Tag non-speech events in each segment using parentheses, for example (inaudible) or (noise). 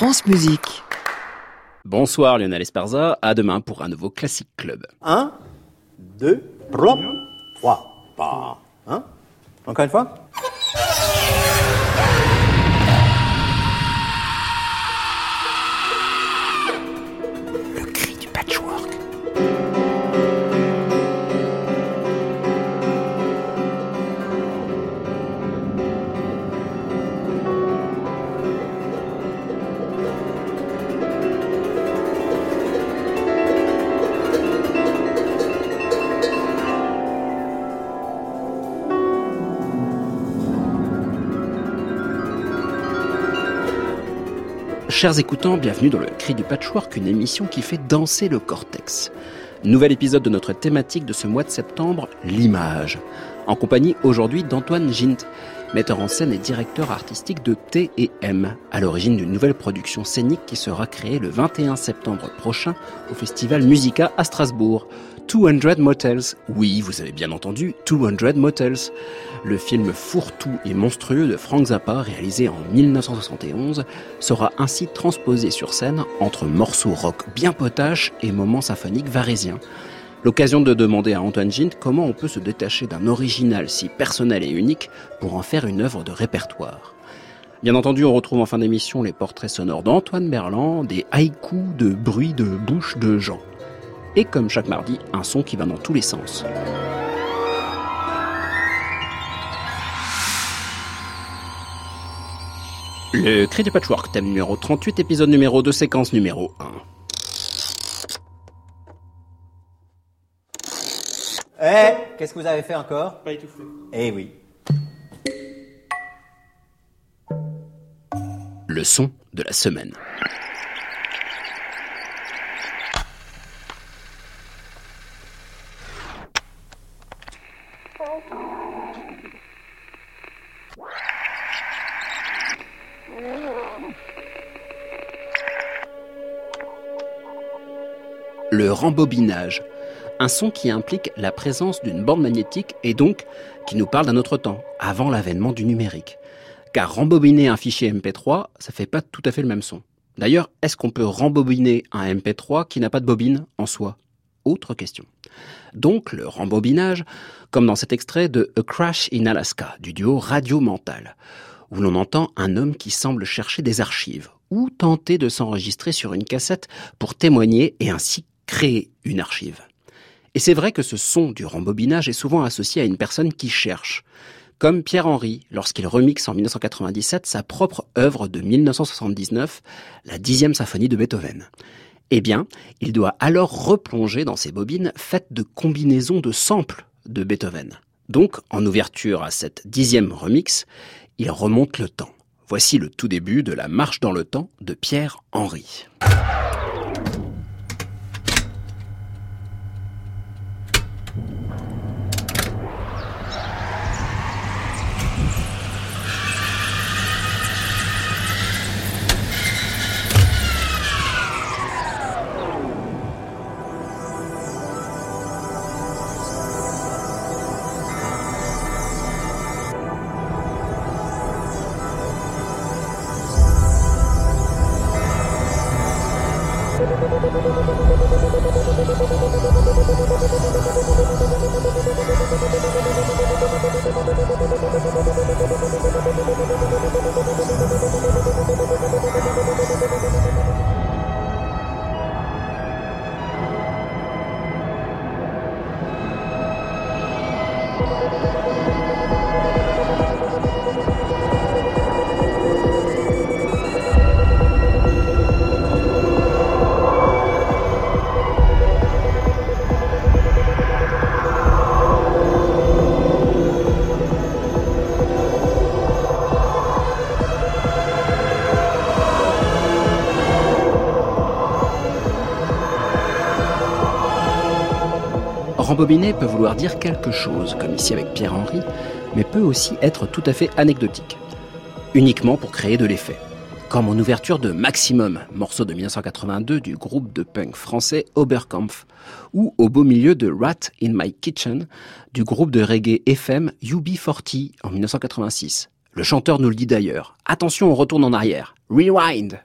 France Musique. Bonsoir Lionel Esparza, à demain pour un nouveau Classic Club. 1, 2, 3, pas. Hein? Encore une fois? Chers écoutants, bienvenue dans le Cri du Patchwork, une émission qui fait danser le cortex. Nouvel épisode de notre thématique de ce mois de septembre, l'image. En compagnie aujourd'hui d'Antoine Gint, metteur en scène et directeur artistique de T&M, à l'origine d'une nouvelle production scénique qui sera créée le 21 septembre prochain au Festival Musica à Strasbourg. 200 Motels. Oui, vous avez bien entendu, 200 Motels. Le film fourre-tout et monstrueux de Frank Zappa, réalisé en 1971, sera ainsi transposé sur scène entre morceaux rock bien potaches et moments symphoniques varésiens. L'occasion de demander à Antoine Gint comment on peut se détacher d'un original si personnel et unique pour en faire une œuvre de répertoire. Bien entendu, on retrouve en fin d'émission les portraits sonores d'Antoine Berland, des haïkus de bruit de bouche de Jean. Et comme chaque mardi, un son qui va dans tous les sens. Le cri du patchwork, thème numéro 38, épisode numéro 2, séquence numéro 1. Eh, qu'est-ce que vous avez fait encore? Pas étouffé. Eh oui. Le son de la semaine. Rembobinage, un son qui implique la présence d'une bande magnétique et donc qui nous parle d'un autre temps, avant l'avènement du numérique. Car rembobiner un fichier MP3, ça fait pas tout à fait le même son. D'ailleurs, est-ce qu'on peut rembobiner un MP3 qui n'a pas de bobine en soi? Autre question. Donc le rembobinage, comme dans cet extrait de A Crash in Alaska du duo Radio Mental, où l'on entend un homme qui semble chercher des archives ou tenter de s'enregistrer sur une cassette pour témoigner et ainsi créer une archive. Et c'est vrai que ce son du rembobinage est souvent associé à une personne qui cherche, comme Pierre-Henry lorsqu'il remixe en 1997 sa propre œuvre de 1979, la dixième symphonie de Beethoven. Eh bien, il doit alors replonger dans ses bobines faites de combinaisons de samples de Beethoven. Donc, en ouverture à cette dixième remix, il remonte le temps. Voici le tout début de la marche dans le temps de Thank Rembobiner peut vouloir dire quelque chose, comme ici avec Pierre-Henry, mais peut aussi être tout à fait anecdotique, uniquement pour créer de l'effet. Comme en ouverture de Maximum, morceau de 1982 du groupe de punk français Oberkampf, ou au beau milieu de Rat in My Kitchen du groupe de reggae FM UB40 en 1986. Le chanteur nous le dit d'ailleurs. Attention, on retourne en arrière. Rewind!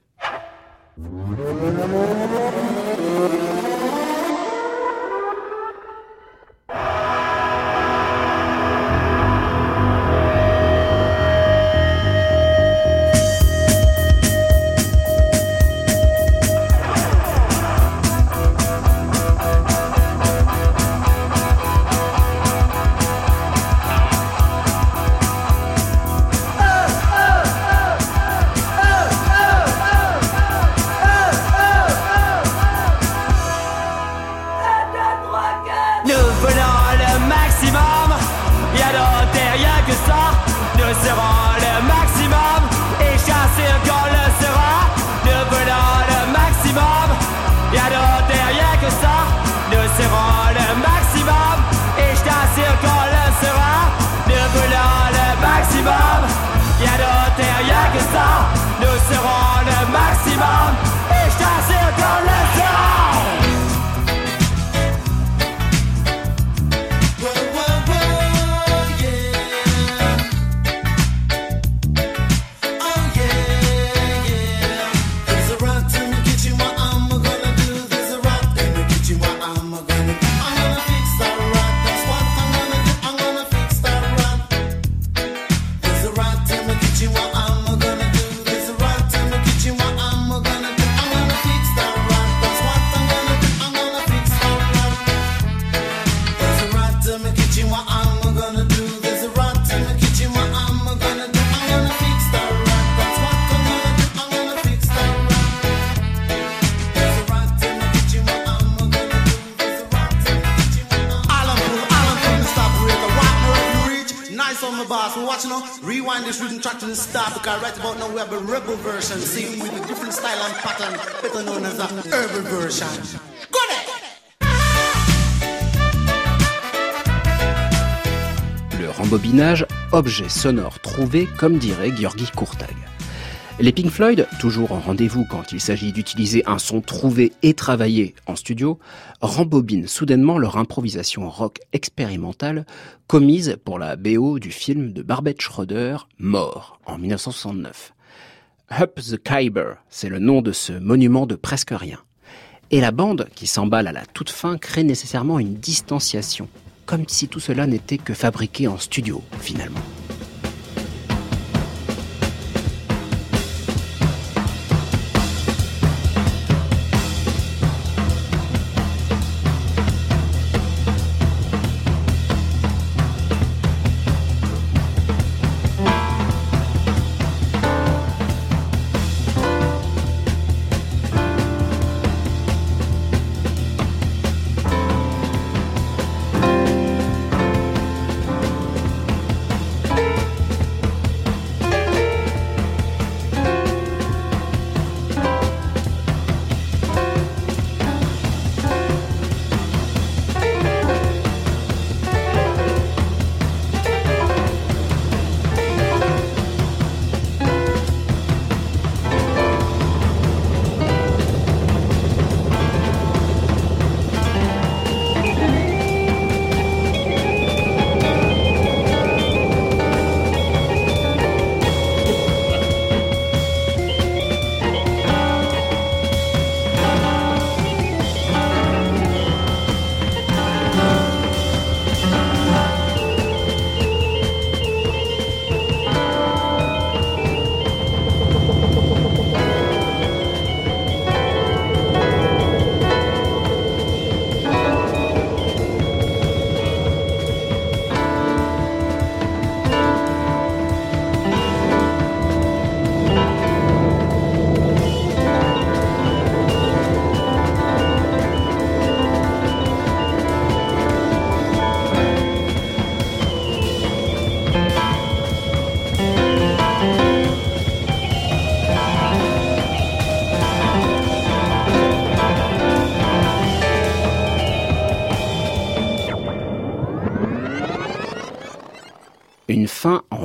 Objet sonore trouvé, comme dirait Georgi Kurtag. Les Pink Floyd, toujours en rendez-vous quand il s'agit d'utiliser un son trouvé et travaillé en studio, rembobinent soudainement leur improvisation rock expérimentale commise pour la BO du film de Barbet Schroeder, Mort, en 1969. Up the Khyber, c'est le nom de ce monument de presque rien. Et la bande, qui s'emballe à la toute fin, crée nécessairement une distanciation, comme si tout cela n'était que fabriqué en studio, finalement.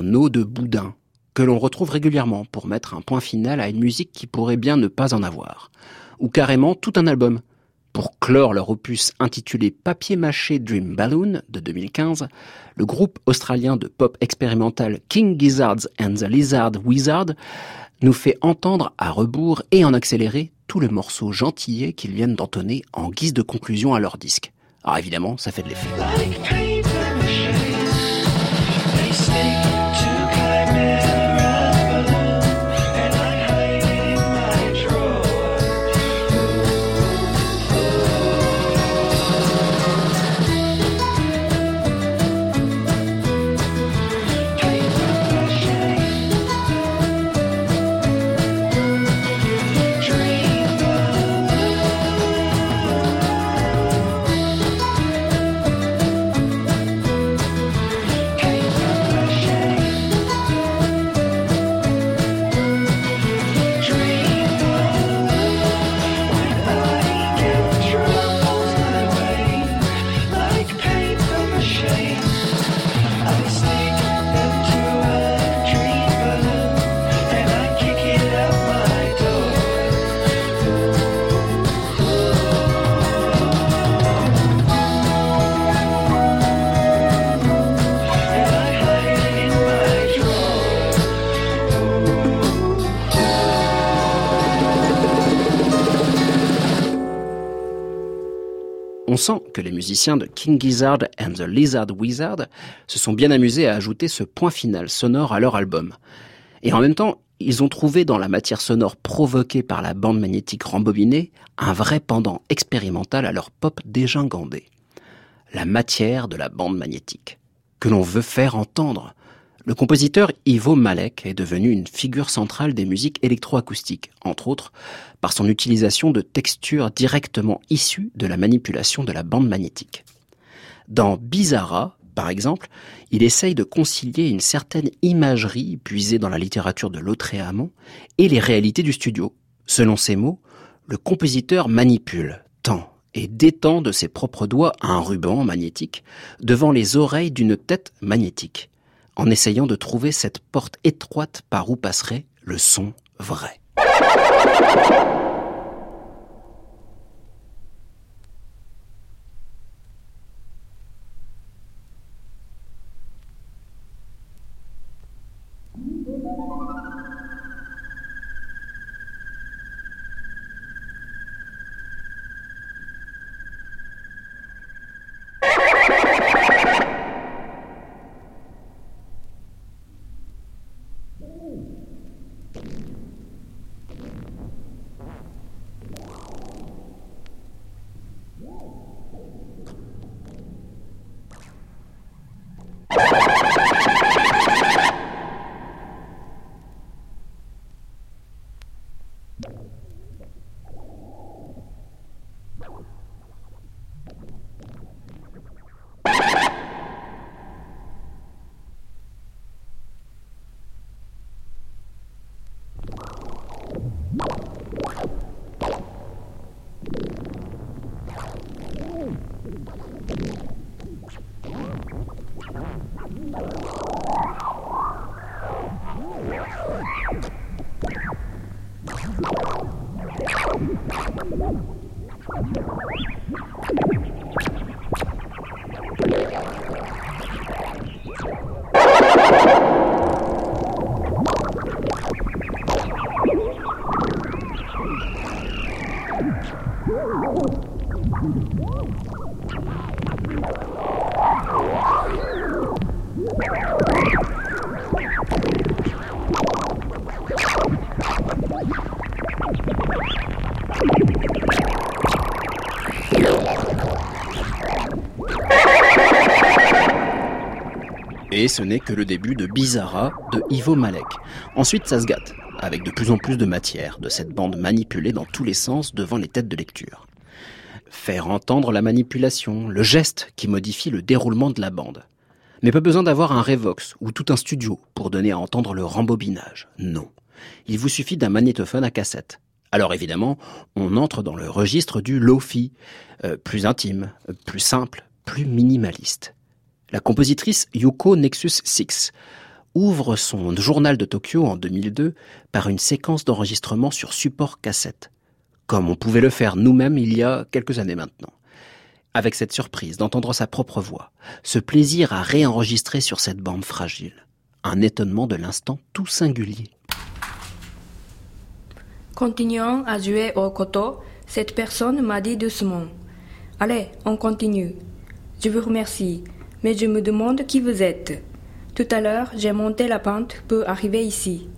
En eau de boudin, que l'on retrouve régulièrement pour mettre un point final à une musique qui pourrait bien ne pas en avoir. Ou carrément tout un album. Pour clore leur opus intitulé Papier mâché Dream Balloon de 2015, le groupe australien de pop expérimental King Gizzards and the Lizard Wizard nous fait entendre à rebours et en accéléré tout le morceau gentillet qu'ils viennent d'entonner en guise de conclusion à leur disque. Alors évidemment, ça fait de l'effet. On sent que les musiciens de King Gizzard and the Lizard Wizard se sont bien amusés à ajouter ce point final sonore à leur album. Et en même temps, ils ont trouvé dans la matière sonore provoquée par la bande magnétique rembobinée un vrai pendant expérimental à leur pop dégingandé. La matière de la bande magnétique, que l'on veut faire entendre, le compositeur Ivo Malek est devenu une figure centrale des musiques électroacoustiques, entre autres par son utilisation de textures directement issues de la manipulation de la bande magnétique. Dans Bizarra, par exemple, il essaye de concilier une certaine imagerie puisée dans la littérature de Lautréamont et les réalités du studio. Selon ses mots, le compositeur manipule, tend et détend de ses propres doigts un ruban magnétique devant les oreilles d'une tête magnétique en essayant de trouver cette porte étroite par où passerait le son vrai. Et ce n'est que le début de Bizarra de Ivo Malek. Ensuite, ça se gâte, avec de plus en plus de matière, de cette bande manipulée dans tous les sens devant les têtes de lecture. Faire entendre la manipulation, le geste qui modifie le déroulement de la bande. Mais pas besoin d'avoir un Revox ou tout un studio pour donner à entendre le rembobinage. Non. Il vous suffit d'un magnétophone à cassette. Alors évidemment, on entre dans le registre du lofi, euh, plus intime, plus simple, plus minimaliste. La compositrice Yuko Nexus 6 ouvre son journal de Tokyo en 2002 par une séquence d'enregistrement sur support cassette, comme on pouvait le faire nous-mêmes il y a quelques années maintenant. Avec cette surprise d'entendre sa propre voix, ce plaisir à réenregistrer sur cette bande fragile, un étonnement de l'instant tout singulier. Continuant à jouer au coteau, cette personne m'a dit doucement Allez, on continue. Je vous remercie, mais je me demande qui vous êtes. Tout à l'heure, j'ai monté la pente pour arriver ici.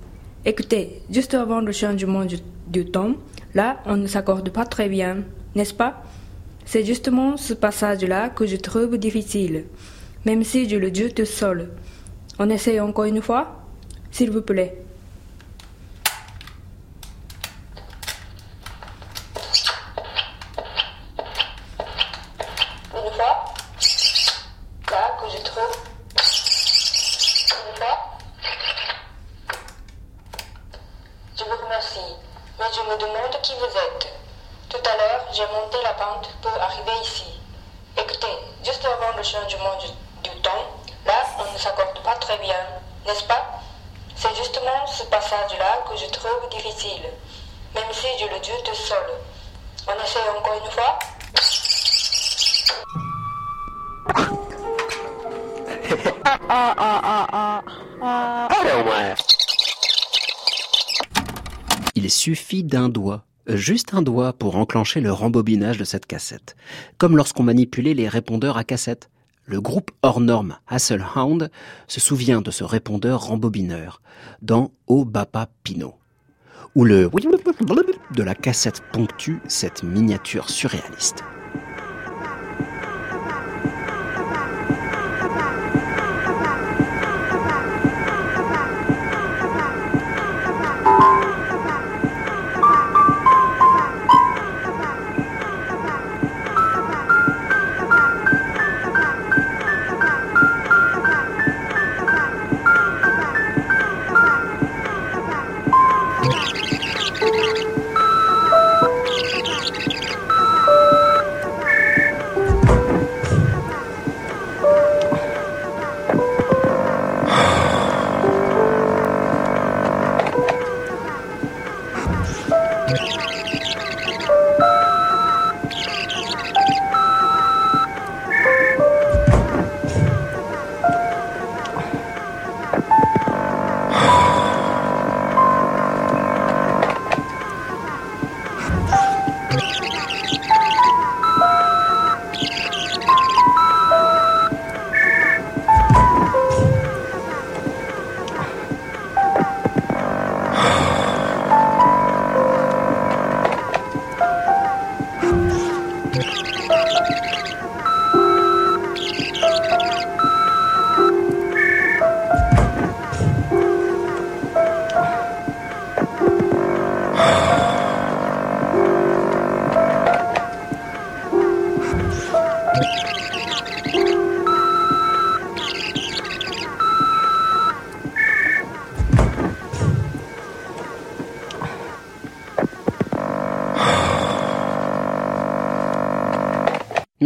Écoutez, juste avant le changement du, temps, là, on ne s'accorde pas très bien, n'est-ce pas? C'est justement ce passage-là que je trouve difficile, même si je le joue tout seul. On essaye encore une fois? S'il vous plaît. Une fois Là que je trouve. Une fois Je vous remercie, mais je me demande qui vous êtes. Tout à l'heure, j'ai monté la pente pour arriver ici. Écoutez, juste avant le changement du, du temps, là, on ne s'accorde pas très bien, n'est-ce pas C'est justement ce passage-là que je trouve difficile, même si je le joue tout seul. On essaie encore une fois Il suffit d'un doigt, juste un doigt pour enclencher le rembobinage de cette cassette. Comme lorsqu'on manipulait les répondeurs à cassette. Le groupe hors norme Hasselhound se souvient de ce répondeur rembobineur dans O Bapa Pino, où le (laughs) de la cassette ponctue cette miniature surréaliste.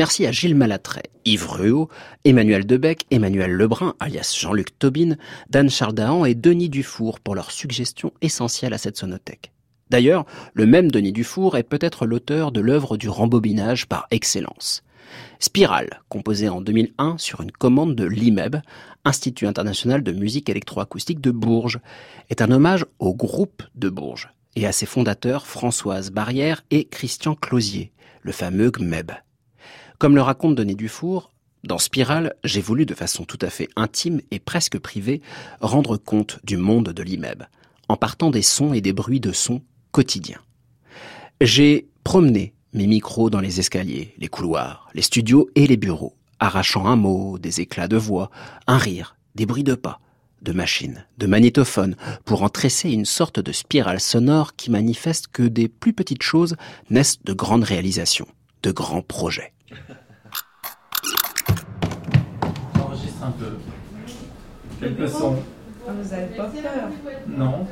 Merci à Gilles Malatray, Yves Ruot, Emmanuel Debec, Emmanuel Lebrun, alias Jean-Luc Tobin, Dan Chardahan et Denis Dufour pour leurs suggestions essentielles à cette sonothèque. D'ailleurs, le même Denis Dufour est peut-être l'auteur de l'œuvre du rembobinage par excellence. Spirale, composée en 2001 sur une commande de l'IMEB, Institut international de musique électroacoustique de Bourges, est un hommage au groupe de Bourges et à ses fondateurs Françoise Barrière et Christian Closier, le fameux GMEB. Comme le raconte Denis Dufour, dans Spirale, j'ai voulu de façon tout à fait intime et presque privée rendre compte du monde de l'IMEB, en partant des sons et des bruits de sons quotidiens. J'ai promené mes micros dans les escaliers, les couloirs, les studios et les bureaux, arrachant un mot, des éclats de voix, un rire, des bruits de pas, de machines, de magnétophones, pour en tresser une sorte de spirale sonore qui manifeste que des plus petites choses naissent de grandes réalisations, de grands projets. J'enregistre un peu. Quelques sons. Ah, vous n'avez pas peur Non.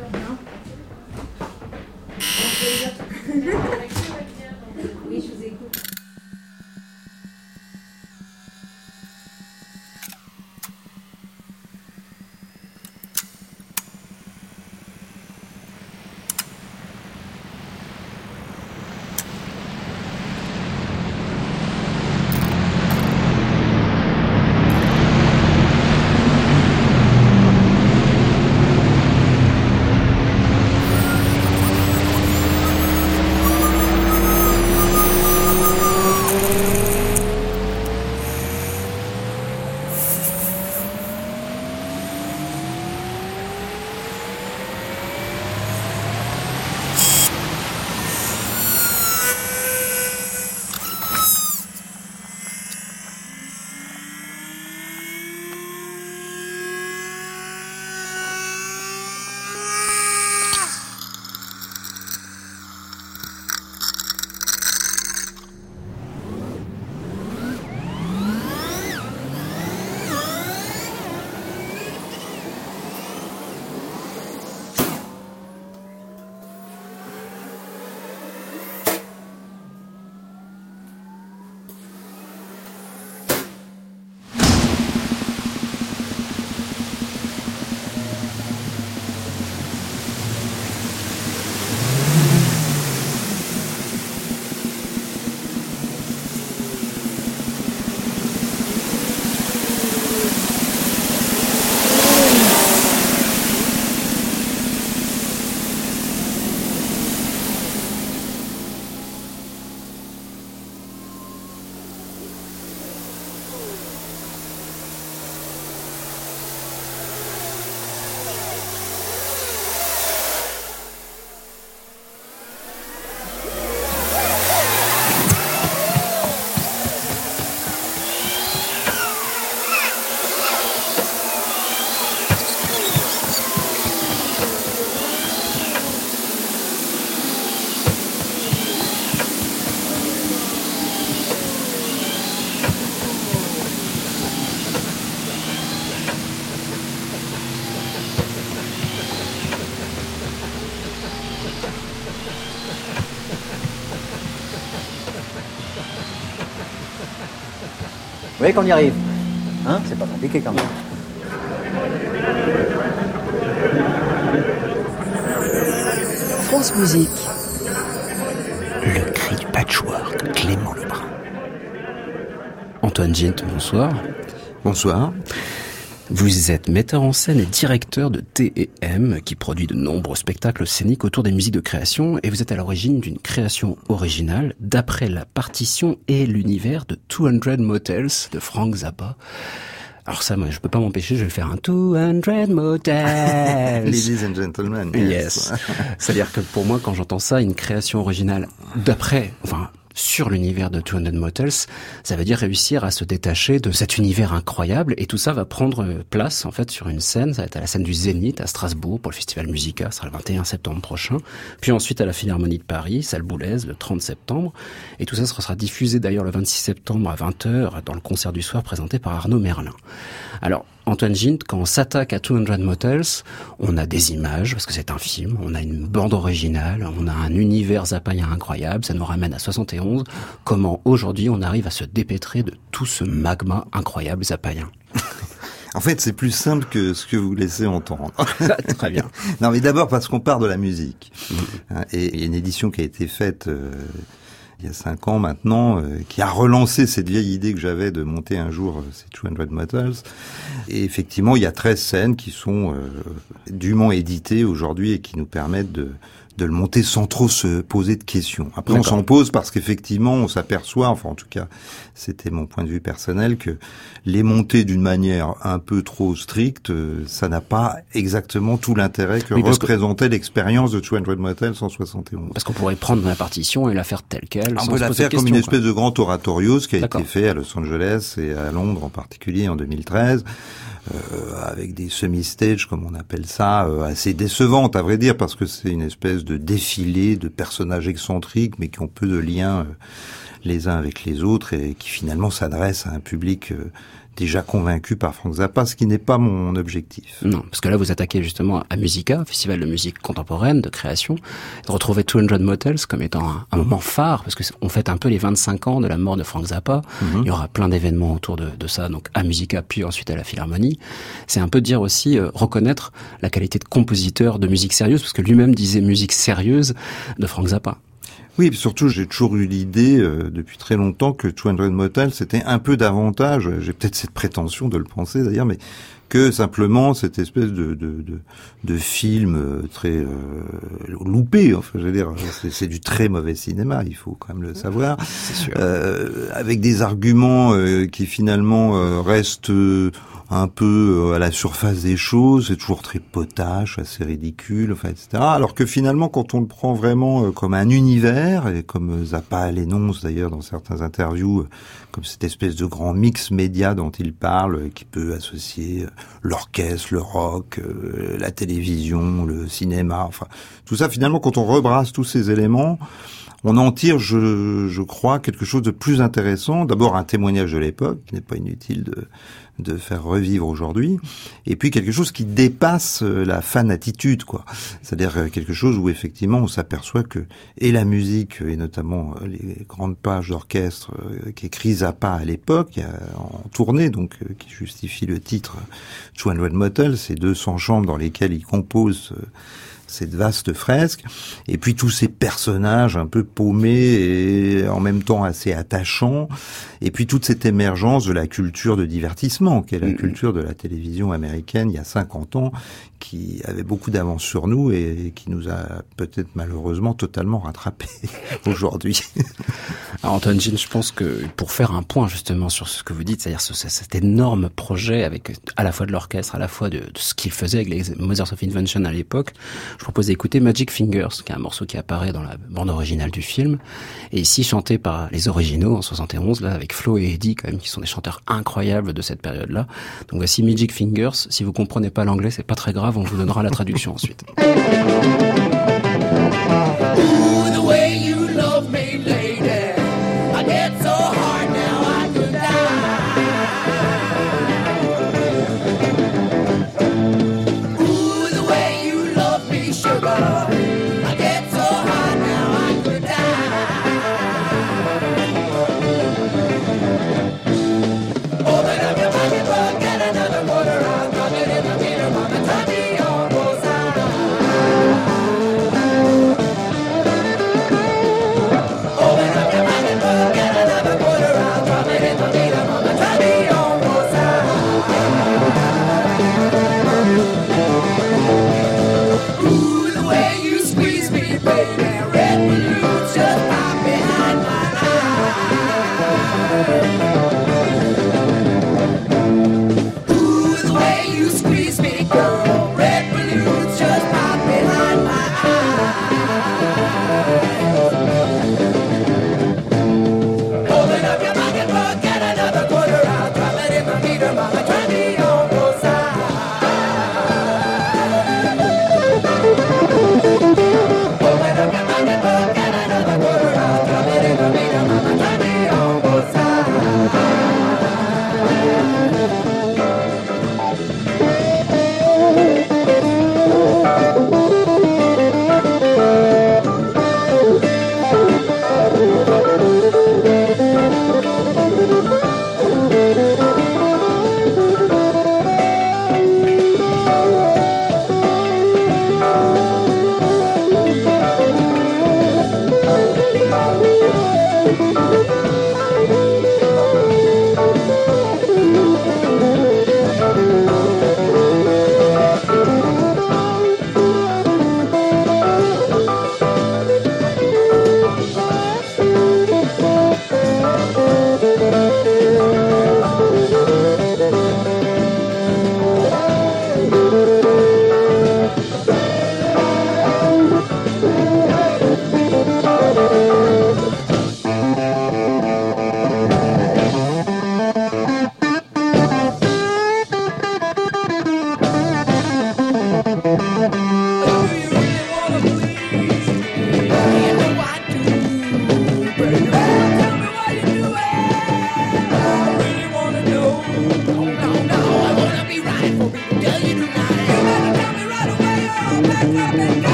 Oui, je vous écoute. Voyez qu'on y arrive Hein C'est pas compliqué quand même. France Musique. Le cri du patchwork, Clément Lebrun. Antoine Gint, bonsoir. Bonsoir. Vous êtes metteur en scène et directeur de T&M qui produit de nombreux spectacles scéniques autour des musiques de création et vous êtes à l'origine d'une création originale d'après la partition et l'univers de 200 Motels de Frank Zappa. Alors ça, moi, je peux pas m'empêcher, je vais faire un 200 Motels. (laughs) Ladies and gentlemen. Yes. C'est-à-dire que pour moi, quand j'entends ça, une création originale d'après, enfin, sur l'univers de 200 Motels, ça veut dire réussir à se détacher de cet univers incroyable et tout ça va prendre place en fait sur une scène, ça va être à la scène du Zénith à Strasbourg pour le festival Musica, ce sera le 21 septembre prochain, puis ensuite à la Philharmonie de Paris, salle Boulez le 30 septembre. Et tout ça sera diffusé d'ailleurs le 26 septembre à 20h dans le concert du soir présenté par Arnaud Merlin. Alors Antoine Gint, quand on s'attaque à 200 Motels, on a des images, parce que c'est un film, on a une bande originale, on a un univers zapaïen incroyable, ça nous ramène à 71. Comment aujourd'hui on arrive à se dépêtrer de tout ce magma incroyable zapaïen (laughs) En fait, c'est plus simple que ce que vous laissez entendre. (laughs) Très bien. non, mais d'abord parce qu'on part de la musique. Hein, Et il y a une édition qui a été faite euh, il y a cinq ans maintenant, euh, qui a relancé cette vieille idée que j'avais de monter un jour ces 200 Motels. Et effectivement, il y a 13 scènes qui sont euh, dûment éditées aujourd'hui et qui nous permettent de de le monter sans trop se poser de questions. Après, on s'en pose parce qu'effectivement, on s'aperçoit, enfin en tout cas, c'était mon point de vue personnel, que les monter d'une manière un peu trop stricte, euh, ça n'a pas exactement tout l'intérêt que Oui, parce que- représentait l'expérience de 200 Motels en 71. Parce qu'on pourrait prendre la partition et la faire telle quelle. On peut la faire comme une quoi. espèce de grand oratorio, ce qui a été fait à Los Angeles et à Londres en particulier en 2013, euh, avec des semi-stages, comme on appelle ça, euh, assez décevantes à vrai dire, parce que c'est une espèce de défilé de personnages excentriques, mais qui ont peu de liens euh, les uns avec les autres et qui finalement s'adressent à un public euh, déjà convaincu par Frank Zappa, ce qui n'est pas mon objectif. Non, parce que là, vous attaquez justement à Musica, festival de musique contemporaine, de création, de retrouver 200 Motels comme étant un, un moment phare, parce que c'est- on fête un peu les 25 ans de la mort de Frank Zappa. Il y aura plein d'événements autour de, de ça, donc à Musica, puis ensuite à la Philharmonie. C'est un peu dire aussi, euh, reconnaître la qualité de compositeur de musique sérieuse, parce que lui-même disait musique sérieuse de Frank Zappa. Oui, et surtout, j'ai toujours eu l'idée euh, depuis très longtemps que 200 Motels c'était un peu davantage, j'ai peut-être cette prétention de le penser d'ailleurs, mais que simplement cette espèce de de, de, de film euh, très euh, loupé, enfin je veux dire, c'est, c'est du très mauvais cinéma, il faut quand même le savoir, sûr. euh, avec des arguments euh, qui finalement euh, restent euh, un peu euh, à la surface des choses, c'est toujours très potache, assez ridicule, enfin, etc. Alors que finalement, quand on le prend vraiment euh, comme un univers, et comme euh, Zappa l'énonce d'ailleurs dans certaines interviews, comme cette espèce de grand mix média dont il parle, qui peut associer l'orchestre, le rock, la télévision, le cinéma, enfin, tout ça finalement, quand on rebrasse tous ces éléments, on en tire, je, crois, quelque chose de plus intéressant. D'abord un témoignage de l'époque, qui n'est pas inutile de, de faire revivre aujourd'hui, et puis quelque chose qui dépasse euh, la fan attitude, quoi. C'est-à-dire euh, quelque chose où effectivement on s'aperçoit que et la musique et notamment euh, les grandes pages d'orchestre qu'écrit Zappa à l'époque en tournée, donc qui justifie le titre 200 Motel, ces 200 chambres dans lesquelles il compose cette vaste fresque, et puis tous ces personnages un peu paumés et en même temps assez attachants, et puis toute cette émergence de la culture de divertissement, qui est la Mhm. culture de la télévision américaine il y a 50 ans, qui avait beaucoup d'avance sur nous et qui nous a peut-être malheureusement totalement rattrapés (laughs) aujourd'hui. Antoine Gilles, je pense que pour faire un point justement sur ce que vous dites, c'est-à-dire ce- ce- cet énorme projet avec à la fois de l'orchestre, à la fois de, ce qu'il faisait avec les Mothers of Invention à l'époque, je propose d'écouter Magic Fingers, qui est un morceau qui apparaît dans la bande originale du film, et ici chanté par les originaux en 71, là avec Flo et Eddie quand même, qui sont des chanteurs incroyables de cette période-là. Donc voici Magic Fingers. Si vous comprenez pas l'anglais, c'est pas très grave, on vous donnera la traduction ensuite. (laughs)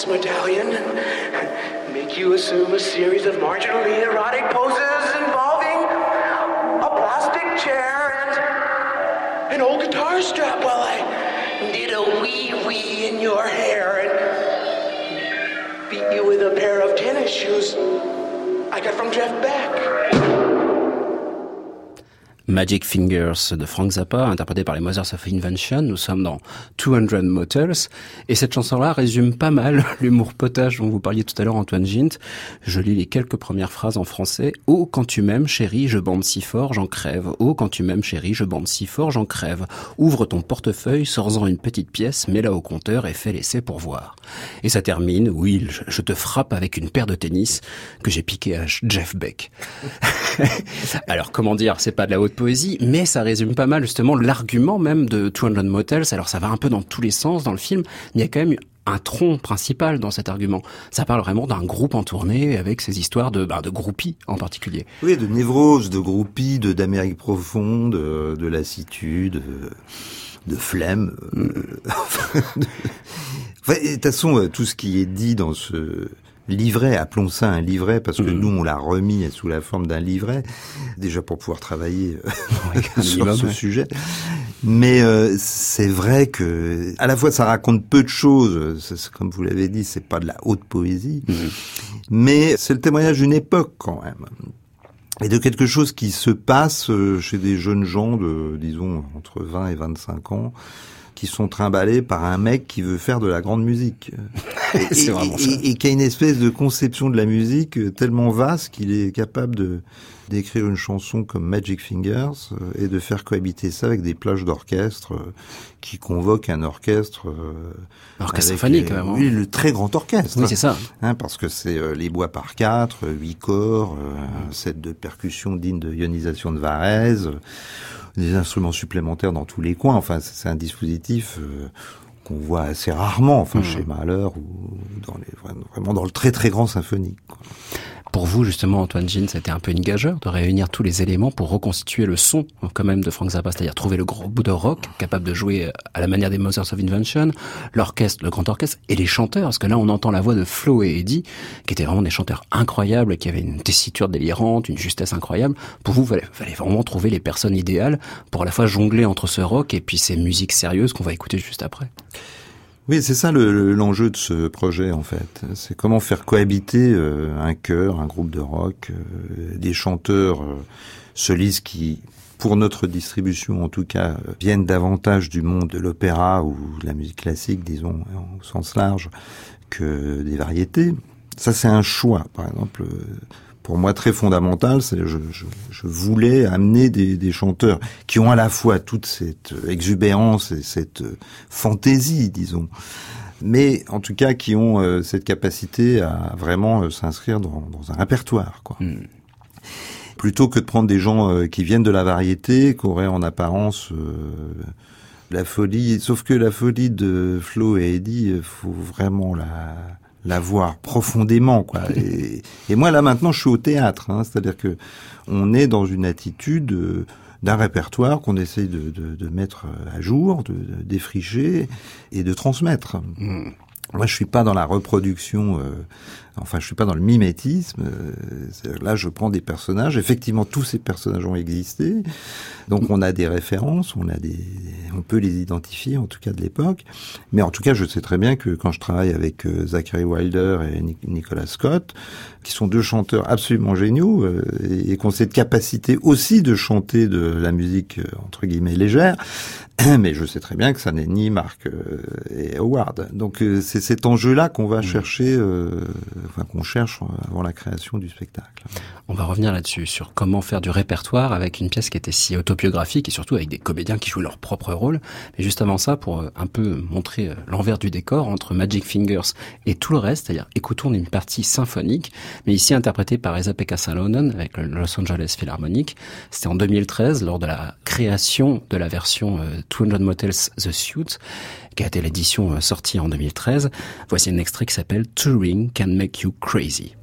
piece medallion. Make you assume a series of marginally erotic poses involving a plastic chair and an old guitar strap while I did a wee wee in your hair and beat you with a pair of tennis shoes I got from Jeff Beck. Magic Fingers de Frank Zappa, interprété par les Mothers of Invention. Nous sommes dans 200 Motels. Et cette chanson-là résume pas mal (laughs) l'humour potage dont vous parliez tout à l'heure, Antoine Gint. Je lis les quelques premières phrases en français. Oh, quand tu m'aimes, chérie, je bande si fort, j'en crève. Oh, quand tu m'aimes, chérie, je bande si fort, j'en crève. Ouvre ton portefeuille, sors-en une petite pièce, mets-la au compteur et fais l'essai pour voir. Et ça termine, oui, je- te frappe avec une paire de tennis que j'ai piqué à Jeff Beck. (laughs) Alors comment dire, c'est pas de la haute poésie, mais ça résume pas mal justement l'argument même de 200 Motels. Alors ça va un peu dans tous les sens dans le film, mais il y a quand même un tronc principal dans cet argument. Ça parle vraiment d'un groupe en tournée avec ces histoires de, ben, de groupies en particulier. Oui, de névrose, de groupie, de d'Amérique profonde, euh, de lassitude, euh, de flemme. euh, (laughs) de- Enfin, de toute façon, tout ce qui est dit dans ce livret, appelons ça un livret, parce que nous, on l'a remis sous la forme d'un livret, déjà pour pouvoir travailler euh, (laughs) sur minimum, ce ouais. sujet. Mais euh, c'est vrai que, à la fois, ça raconte peu de choses. comme vous l'avez dit, c'est pas de la haute poésie, mais c'est le témoignage d'une époque quand même et de quelque chose qui se passe euh, chez des jeunes gens de, disons, entre 20 et 25 ans, qui sont trimballés par un mec qui veut faire de la grande musique. (laughs) Et- vraiment et- ça. Et, qui a une espèce de conception de la musique tellement vaste qu'il est capable de d'écrire une chanson comme Magic Fingers euh, et de faire cohabiter ça avec des plages d'orchestre euh, qui convoquent un orchestre... euh, Orchestre symphonique, les- vraiment. Oui, le très grand orchestre. Oui, c'est ça. Hein, parce que c'est les bois par quatre, huit corps, un set de percussions dignes de ionisation de Varese, des instruments supplémentaires dans tous les coins. Enfin, c'est un dispositif euh, qu'on voit assez rarement, enfin chez Mahler ou dans les vraiment dans le très très grand symphonique. quoi. Pour vous, justement, Antoine Jean, c'était un peu une gageure de réunir tous les éléments pour reconstituer le son, quand même, de Frank Zappa, c'est-à-dire trouver le gros bout de rock, capable de jouer à la manière des Mothers of Invention, l'orchestre, le grand orchestre, et les chanteurs, parce que là, on entend la voix de Flo et Eddie, qui étaient vraiment des chanteurs incroyables, qui avaient une tessiture délirante, une justesse incroyable. Pour vous, il fallait, fallait vraiment trouver les personnes idéales pour à la fois jongler entre ce rock et puis ces musiques sérieuses qu'on va écouter juste après. Oui, c'est ça le- le- l'enjeu de ce projet en fait. C'est comment faire cohabiter euh, un chœur, un groupe de rock, euh, des chanteurs euh, solistes qui, pour notre distribution en tout cas, euh, viennent davantage du monde de l'opéra ou de la musique classique, disons au sens large, que des variétés. Ça, c'est un choix, par exemple. Euh, pour moi très fondamental, c'est je, je, je voulais amener des, des chanteurs qui ont à la fois toute cette exubérance et cette euh, fantaisie, disons, mais en tout cas qui ont euh, cette capacité à vraiment euh, s'inscrire dans, dans un répertoire, quoi. Plutôt que de prendre des gens euh, qui viennent de la variété, qui auraient en apparence euh, la folie, sauf que la folie de Flo et Eddie, euh, faut vraiment la la voir profondément quoi. (laughs) Et, et moi là maintenant je suis au théâtre hein, c'est à dire que on est dans une attitude euh, d'un répertoire qu'on essaye de, de, de, mettre à jour de, de, défricher et de transmettre. Mmh. moi je suis pas dans la reproduction euh, enfin je suis pas dans le mimétisme euh, là je prends des personnages. Effectivement tous ces personnages ont existé. Donc on a des références on a des on peut les identifier en tout cas de l'époque. Mais en tout cas je sais très bien que quand je travaille avec euh, Zachary Wilder et Nicolas Scott qui sont deux chanteurs absolument géniaux euh, et, ont cette capacité aussi de chanter de la musique entre guillemets légère (clears throat) mais je sais très bien que ça n'est ni Mark euh, et Howard. Donc c'est cet enjeu là qu'on va chercher enfin qu'on cherche avant la création du spectacle. On va revenir là-dessus, sur comment faire du répertoire avec une pièce qui était si autobiographique et surtout avec des comédiens qui jouaient leur propre rôle. Mais juste avant ça, pour euh, un peu montrer euh, l'envers du décor entre Magic Fingers et tout le reste, c'est-à-dire écoutons une partie symphonique, mais ici interprétée par Esa-Pekka Salonen avec le Los Angeles Philharmonic. C'était en 2013, lors de la création de la version euh, 200 Motels The Suite, qui a été l'édition euh, sortie en 2013. Voici un extrait qui s'appelle Touring Can Make You Crazy.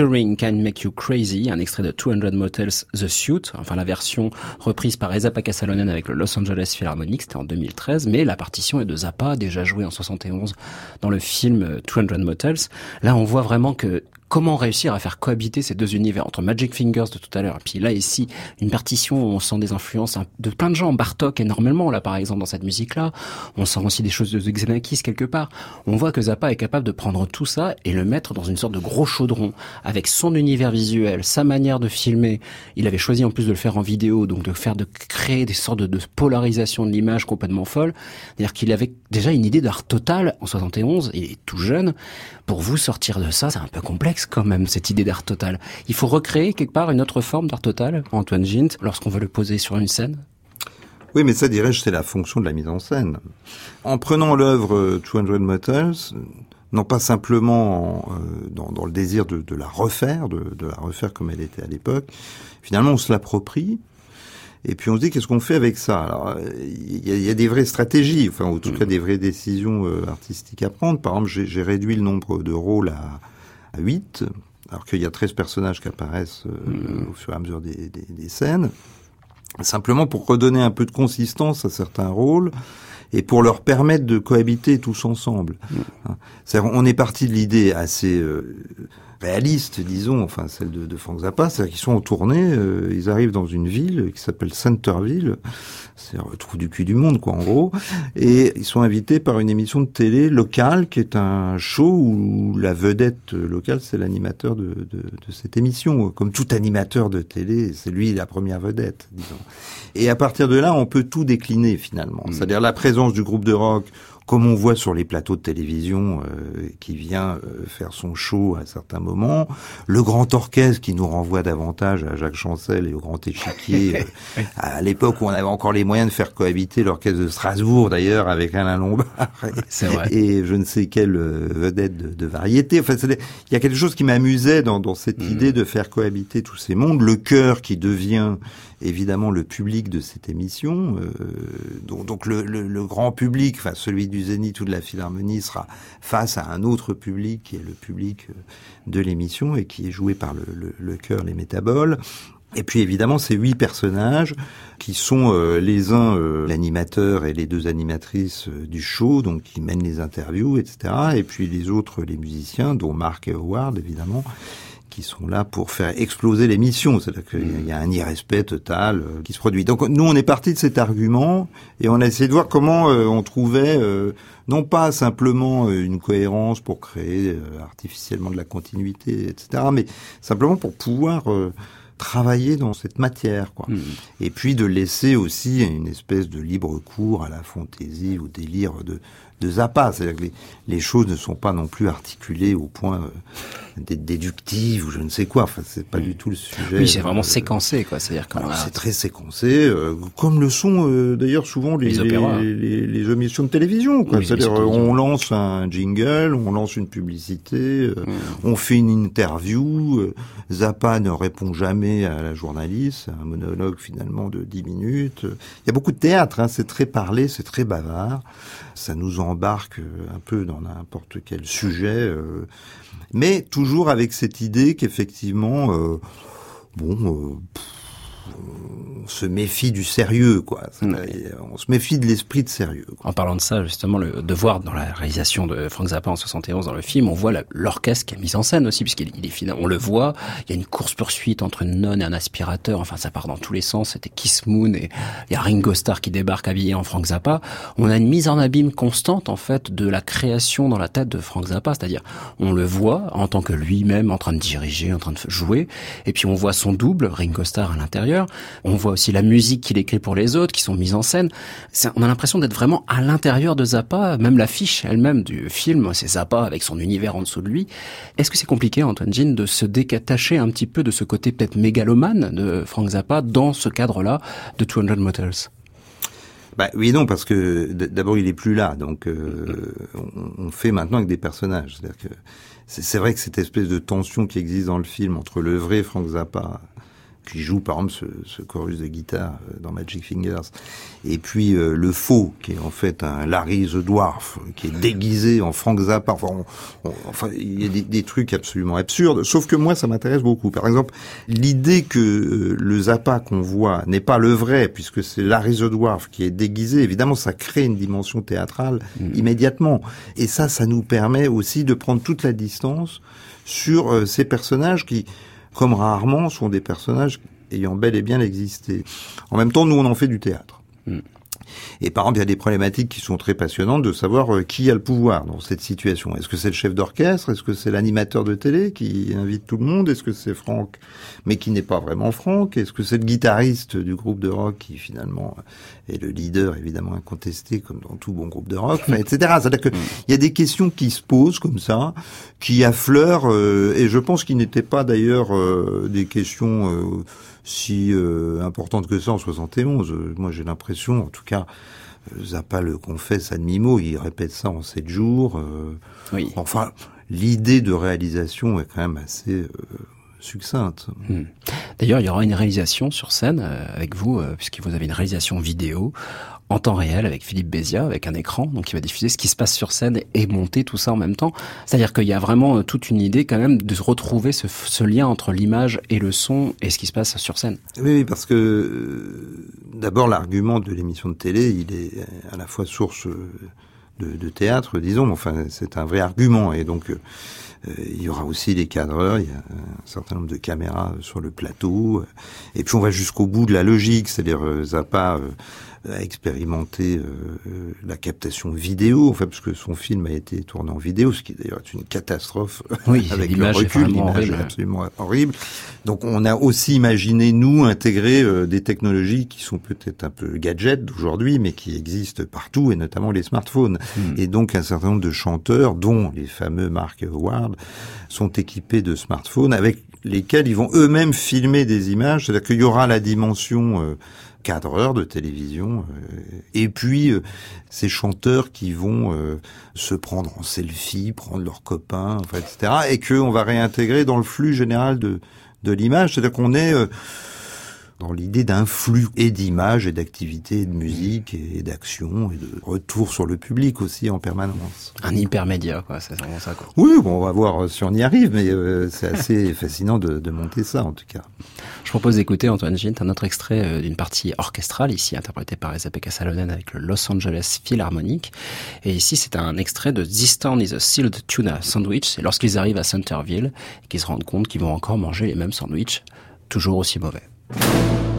Touring Can Make You Crazy, un extrait de 200 Motels The Suite, enfin la version reprise par Esa Salonen avec le Los Angeles Philharmonic, c'était en 2013, mais la partition est de Zappa, déjà jouée en 71 dans le film 200 Motels. Là, on voit vraiment que comment réussir à faire cohabiter ces deux univers entre Magic Fingers de tout à l'heure et puis là ici une partition où on sent des influences de plein de gens. Bartok énormément là par exemple dans cette musique là on sent aussi des choses de Xenakis quelque part. On voit que Zappa est capable de prendre tout ça et le mettre dans une sorte de gros chaudron avec son univers visuel sa manière de filmer. Il avait choisi en plus de le faire en vidéo donc de faire de créer des sortes de, de polarisation de l'image complètement folle. C'est-à-dire qu'il avait déjà une idée d'art total en 71 il est tout jeune. Pour vous sortir de ça c'est un peu complexe quand même, cette idée d'art total. Il faut recréer quelque part une autre forme d'art total, Antoine Gint, lorsqu'on veut le poser sur une scène oui, mais ça, dirais-je, c'est la fonction de la mise en scène. En prenant l'œuvre 200 Motels, non pas simplement euh, dans, dans, le désir de, de la refaire, de, de, la refaire comme elle était à l'époque, finalement on se l'approprie, et puis on se dit qu'est-ce qu'on fait avec ça? Alors il y a, y a, des vraies stratégies, enfin en tout cas des vraies décisions euh, artistiques à prendre. Par exemple, j'ai réduit le nombre de rôles à à 8, alors qu'il y a 13 personnages qui apparaissent euh, mmh. au fur et à mesure des, des, des, scènes, simplement pour redonner un peu de consistance à certains rôles et pour leur permettre de cohabiter tous ensemble. Mmh. Est on est parti de l'idée assez euh, réaliste, disons, enfin celle de, de Frank Zappa, c'est-à-dire qu'ils sont en tournée, euh, ils arrivent dans une ville qui s'appelle Centerville, c'est le trou du cul du monde, quoi, en gros, et ils sont invités par une émission de télé locale qui est un show où la vedette locale, c'est l'animateur de, de, de, cette émission. Comme tout animateur de télé, c'est lui la première vedette, disons. Et à partir de là, on peut tout décliner finalement, mmh. c'est-à-dire la présence du groupe de rock comme on voit sur les plateaux de télévision, euh, qui vient euh, faire son show à certains moments, le grand orchestre qui nous renvoie davantage à Jacques Chancel et au grand échiquier, (laughs) euh, à l'époque où on avait encore les moyens de faire cohabiter l'orchestre de Strasbourg d'ailleurs avec Alain Lombard (laughs) et, vrai. et je ne sais quelle vedette de, de variété. Enfin, il y a quelque chose qui m'amusait dans, dans, cette mmh. idée de faire cohabiter tous ces mondes, le chœur qui devient évidemment le public de cette émission. euh, donc donc le, le- le grand public, enfin celui du Zénith ou de la Philharmonie, sera face à un autre public qui est le public euh, de l'émission et qui est joué par le, le, le chœur Les Métaboles. Et puis évidemment ces huit personnages qui sont euh, les uns euh, l'animateur et les deux animatrices euh, du show, donc qui mènent les interviews, etc. Et puis les autres les musiciens, dont Mark Howard évidemment, qui sont là pour faire exploser l'émission. C'est-à-dire qu'il y a un irrespect total euh, qui se produit. Donc nous, on est parti de cet argument et on a essayé de voir comment euh, on trouvait euh, non pas simplement une cohérence pour créer artificiellement de la continuité, etc., mais simplement pour pouvoir travailler dans cette matière, quoi. Et puis de laisser aussi une espèce de libre cours à la fantaisie, au délire de, de Zappa. C'est-à-dire que les, les choses ne sont pas non plus articulées au point euh, d'être déductives ou je ne sais quoi. Enfin, c'est pas du tout le sujet. Oui, c'est vraiment Euh, séquencé, quoi. C'est-à-dire a- c'est très séquencé, euh, comme le sont euh, d'ailleurs souvent les, Les opéras. les, les- les émissions de télévision. quoi. Oui, C'est-à-dire, on lance un jingle, on lance une publicité, euh, Mm. on fait une interview. euh, Zappa ne répond jamais à la journaliste, un monologue finalement de 10 minutes. Il y a beaucoup de théâtre, hein, c'est très parlé, c'est très bavard. Ça nous embarque euh, un peu dans n'importe quel sujet, euh, mais toujours avec cette idée qu'effectivement, euh, bon, on se méfie du sérieux, quoi. C'est- On se méfie de l'esprit de sérieux. quoi. En parlant de ça, justement, le devoir dans la réalisation de Frank Zappa en 71 dans le film, on voit l'orchestre qui est mis en scène aussi, puisqu'il il est fina- on le voit. Il y a une course poursuite entre une nonne et un aspirateur. Enfin, ça part dans tous les sens. C'était Kiss Moon et il y a Ringo Starr qui débarque habillé en Frank Zappa. On a une mise en abîme constante en fait de la création dans la tête de Frank Zappa, c'est-à-dire on le voit en tant que lui-même en train de diriger, en train de jouer, et puis on voit son double Ringo Starr à l'intérieur. On voit aussi la musique qu'il écrit pour les autres qui sont mises en scène. On a l'impression d'être vraiment à l'intérieur de Zappa, même l'affiche elle-même du film, c'est Zappa avec son univers en dessous de lui. Est-ce que c'est compliqué, Antoine Jean, de se détacher un petit peu de ce côté peut-être mégalomane de Frank Zappa dans ce cadre-là de 200 Motors? Bah oui non parce que d'abord il est plus là, donc euh, on, fait maintenant avec des personnages. C'est vrai que cette espèce de tension qui existe dans le film entre le vrai Frank Zappa qui joue par exemple ce, ce chorus de guitare euh, dans Magic Fingers, et puis euh, le faux qui est en fait un Larry the Dwarf qui est déguisé en Frank Zappa. Enfin, on- on- enfin il y a des, des trucs absolument absurdes. Sauf que moi ça m'intéresse beaucoup. Par exemple, l'idée que euh, le Zappa qu'on voit n'est pas le vrai puisque c'est Larry the Dwarf qui est déguisé. Évidemment, ça crée une dimension théâtrale immédiatement, et ça, ça nous permet aussi de prendre toute la distance sur euh, ces personnages qui comme rarement, sont des personnages ayant bel et bien existé. En même temps, nous, on en fait du théâtre. Et par exemple, il y a des problématiques qui sont très passionnantes de savoir euh, qui a le pouvoir dans cette situation. Est-ce que c'est le chef d'orchestre? Est-ce que c'est l'animateur de télé qui invite tout le monde? Est-ce que c'est Franck, mais qui n'est pas vraiment Franck? Est-ce que c'est le guitariste du groupe de rock qui finalement est le leader, évidemment incontesté, comme dans tout bon groupe de rock, (laughs) enfin, etc. C'est-à-dire qu'il y a des questions qui se posent comme ça, qui affleurent, euh, et je pense qu'ils n'étaient pas d'ailleurs euh, des questions... euh, si euh, importante que ça en 71. Euh, moi, j'ai l'impression, en tout cas, euh, Zappa le confesse à demi-mot, il répète ça en sept jours. euh, Oui. Enfin, l'idée de réalisation est quand même assez euh, succincte. Hmm. D'ailleurs, il y aura une réalisation sur scène euh, avec vous, euh, puisque vous avez une réalisation vidéo en temps réel avec Philippe Bézia, avec un écran, donc il va diffuser ce qui se passe sur scène et monter tout ça en même temps. C'est-à-dire qu'il y a vraiment euh, toute une idée quand même de retrouver ce, lien entre l'image et le son et ce qui se passe sur scène. Oui, parce que euh, d'abord l'argument de l'émission de télé, il est à la fois source euh, de, théâtre, disons, mais enfin c'est un vrai argument, et donc euh, euh, il y aura aussi les cadreurs, il y a un certain nombre de caméras sur le plateau, euh, et puis on va jusqu'au bout de la logique, c'est-à-dire euh, Zappa euh, a expérimenté euh, euh, la captation vidéo, enfin parce que son film a été tourné en vidéo, ce qui d'ailleurs est une catastrophe Oui, (laughs) avec le recul, l'image absolument horrible. Donc on a aussi imaginé nous intégrer euh, des technologies qui sont peut-être un peu gadgets d'aujourd'hui, mais qui existent partout et notamment les smartphones. Et donc un certain nombre de chanteurs, dont les fameux Mark Howard, sont équipés de smartphones avec lesquels ils vont eux-mêmes filmer des images. C'est-à-dire qu'il y aura la dimension euh, cadreur de télévision euh, et puis euh, ces chanteurs qui vont euh, se prendre en selfie, prendre leurs copains, etc. et que on va réintégrer dans le flux général de de l'image. C'est-à-dire qu'on est dans l'idée d'un flux et d'images et d'activités, et de musique et d'action et de retour sur le public aussi en permanence. Un hypermédia, quoi, c'est vraiment ça, quoi. Oui, bon, on va voir si on y arrive, mais euh, c'est assez (laughs) fascinant de, de monter ça en tout cas. Je propose d'écouter Antoine Gint un autre extrait euh, d'une partie orchestrale, ici interprétée par Isabella Salonen avec le Los Angeles Philharmonic. Et ici, c'est un extrait de This Town is a Sealed Tuna Sandwich. C'est lorsqu'ils arrivent à Centerville et qu'ils se rendent compte qu'ils vont encore manger les mêmes sandwichs, toujours aussi mauvais. you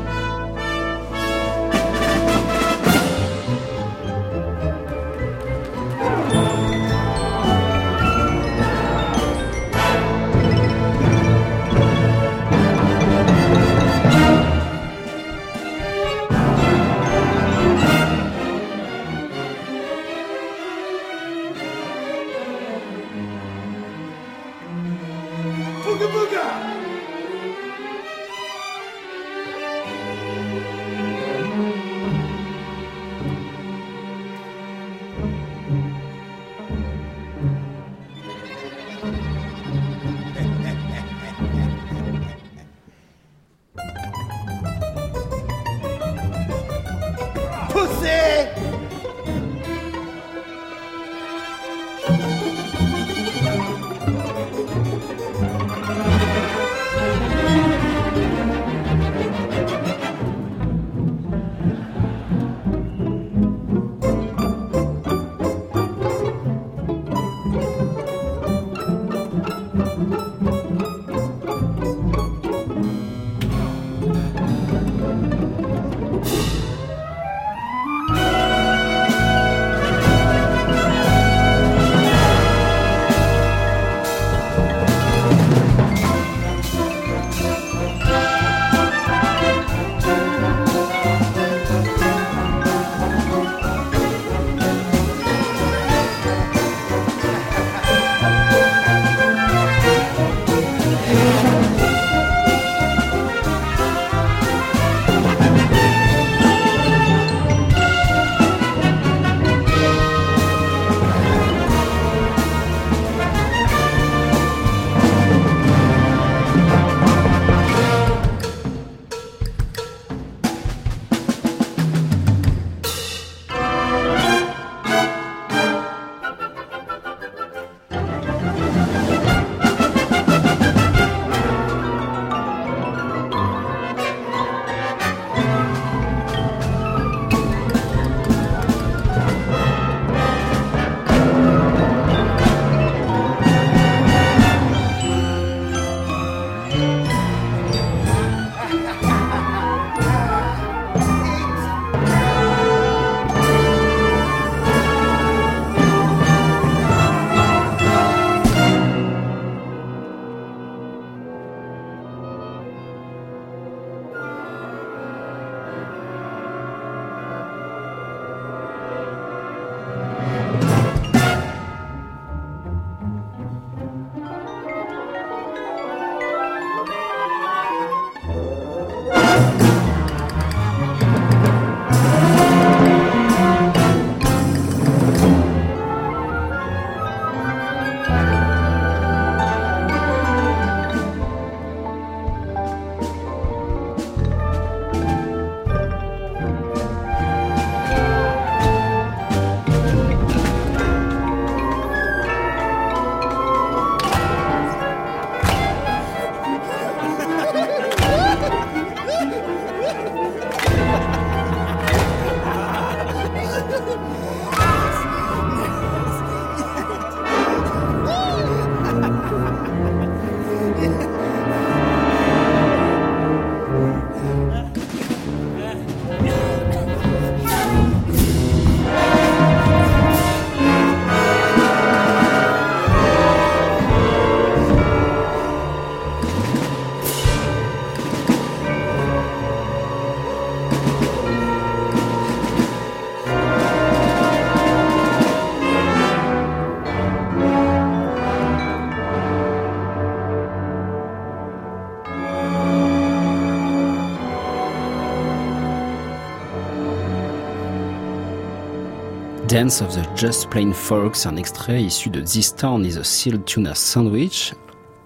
Dance of the Just Plain Folks, un extrait issu de This Town is a Sealed Tuna Sandwich.